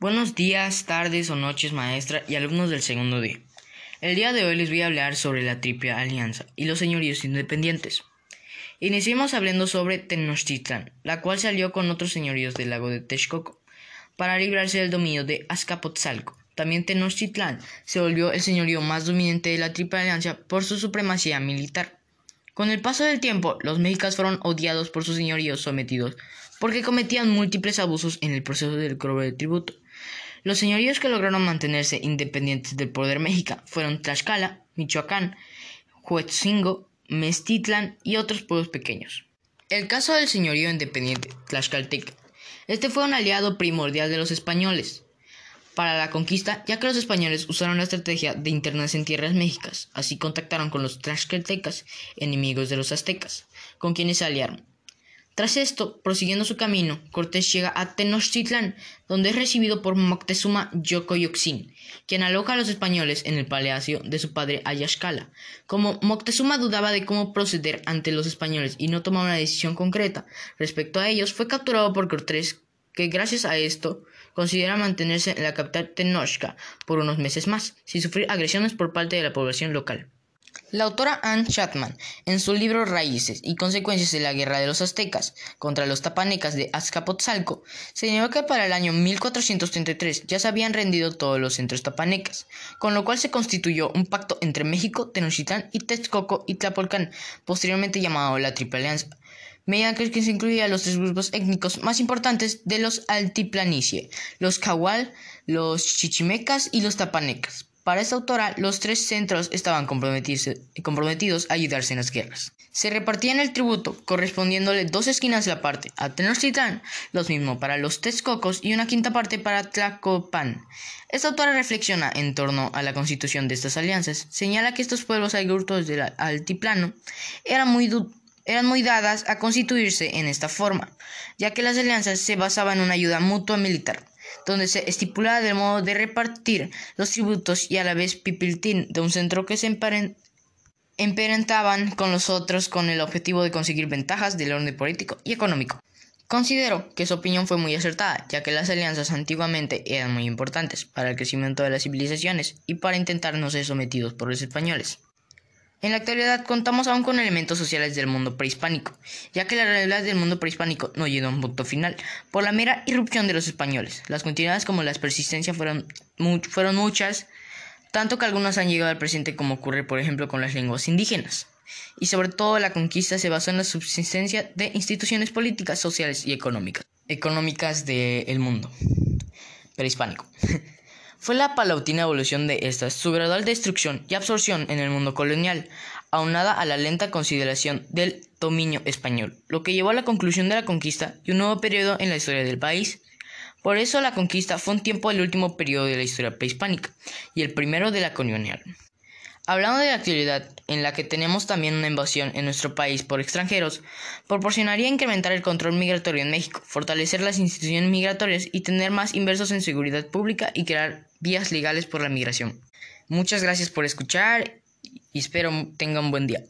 Buenos días, tardes o noches, maestra y alumnos del segundo día. El día de hoy les voy a hablar sobre la Triple Alianza y los señoríos independientes. Iniciemos hablando sobre Tenochtitlan, la cual salió con otros señoríos del lago de Texcoco para librarse del dominio de Azcapotzalco. También Tenochtitlan se volvió el señorío más dominante de la Triple Alianza por su supremacía militar. Con el paso del tiempo, los mexicas fueron odiados por sus señoríos sometidos porque cometían múltiples abusos en el proceso del cobro de tributo. Los señoríos que lograron mantenerse independientes del poder mexica fueron Tlaxcala, Michoacán, Huetzingo, Mestitlan y otros pueblos pequeños. El caso del señorío independiente Tlaxcalteca. Este fue un aliado primordial de los españoles para la conquista, ya que los españoles usaron la estrategia de internarse en tierras mexicas, así contactaron con los tlaxcaltecas, enemigos de los aztecas, con quienes se aliaron. Tras esto, prosiguiendo su camino, Cortés llega a Tenochtitlán, donde es recibido por Moctezuma Yocoyoxin, quien aloja a los españoles en el palacio de su padre Ayaxcala. Como Moctezuma dudaba de cómo proceder ante los españoles y no tomaba una decisión concreta respecto a ellos, fue capturado por Cortés, que gracias a esto considera mantenerse en la capital Tenochca por unos meses más, sin sufrir agresiones por parte de la población local. La autora Anne Chapman, en su libro Raíces y consecuencias de la guerra de los aztecas contra los tapanecas de Azcapotzalco, señaló que para el año 1433 ya se habían rendido todos los centros tapanecas, con lo cual se constituyó un pacto entre México, Tenochtitlán y Texcoco y Tlapolcán, posteriormente llamado la Triple Alianza, mediante el que se incluía los tres grupos étnicos más importantes de los altiplanicie, los Cahual, los Chichimecas y los Tapanecas. Para esta autora, los tres centros estaban comprometidos a ayudarse en las guerras. Se repartían el tributo, correspondiéndole dos esquinas de la parte a Tenochtitlán, los mismo para los Texcocos y una quinta parte para Tlacopan. Esta autora reflexiona en torno a la constitución de estas alianzas, señala que estos pueblos agricultores del altiplano eran muy, eran muy dadas a constituirse en esta forma, ya que las alianzas se basaban en una ayuda mutua militar donde se estipulaba el modo de repartir los tributos y a la vez pipiltín de un centro que se emparentaban con los otros con el objetivo de conseguir ventajas del orden político y económico. Considero que su opinión fue muy acertada, ya que las alianzas antiguamente eran muy importantes para el crecimiento de las civilizaciones y para intentar no ser sometidos por los españoles. En la actualidad contamos aún con elementos sociales del mundo prehispánico, ya que la realidad del mundo prehispánico no llegó a un punto final por la mera irrupción de los españoles. Las continuidades como las persistencias fueron, fueron muchas, tanto que algunas han llegado al presente como ocurre por ejemplo con las lenguas indígenas. Y sobre todo la conquista se basó en la subsistencia de instituciones políticas, sociales y económicas, económicas del mundo prehispánico. Fue la paulatina evolución de estas, su gradual destrucción y absorción en el mundo colonial, aunada a la lenta consideración del dominio español, lo que llevó a la conclusión de la conquista y un nuevo periodo en la historia del país. Por eso la conquista fue un tiempo del último periodo de la historia prehispánica y el primero de la colonial. Hablando de la actualidad, en la que tenemos también una invasión en nuestro país por extranjeros, proporcionaría incrementar el control migratorio en México, fortalecer las instituciones migratorias y tener más inversos en seguridad pública y crear vías legales por la migración. Muchas gracias por escuchar y espero tengan un buen día.